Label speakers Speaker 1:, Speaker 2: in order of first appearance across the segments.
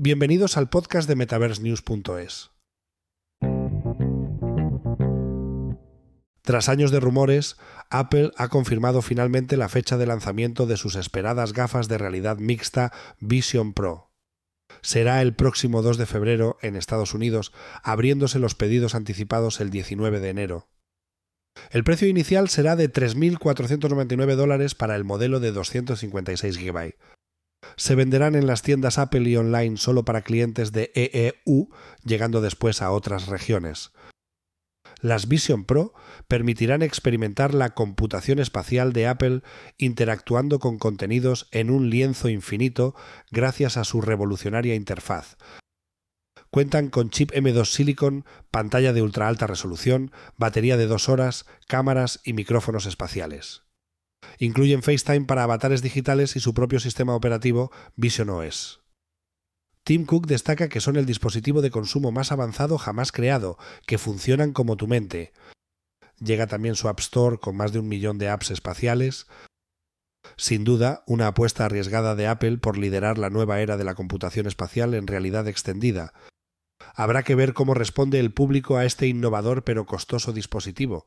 Speaker 1: Bienvenidos al podcast de MetaverseNews.es. Tras años de rumores, Apple ha confirmado finalmente la fecha de lanzamiento de sus esperadas gafas de realidad mixta Vision Pro. Será el próximo 2 de febrero en Estados Unidos, abriéndose los pedidos anticipados el 19 de enero. El precio inicial será de 3.499 dólares para el modelo de 256 GB, se venderán en las tiendas Apple y online solo para clientes de EEU, llegando después a otras regiones. Las Vision Pro permitirán experimentar la computación espacial de Apple interactuando con contenidos en un lienzo infinito gracias a su revolucionaria interfaz. Cuentan con chip M2 Silicon, pantalla de ultra alta resolución, batería de dos horas, cámaras y micrófonos espaciales. Incluyen FaceTime para avatares digitales y su propio sistema operativo Vision OS. Tim Cook destaca que son el dispositivo de consumo más avanzado jamás creado, que funcionan como tu mente. Llega también su App Store con más de un millón de apps espaciales. Sin duda, una apuesta arriesgada de Apple por liderar la nueva era de la computación espacial en realidad extendida. Habrá que ver cómo responde el público a este innovador pero costoso dispositivo.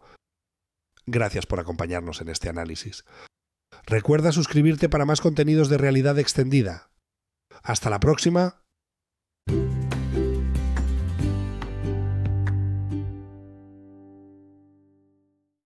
Speaker 1: Gracias por acompañarnos en este análisis. Recuerda suscribirte para más contenidos de realidad extendida. Hasta la próxima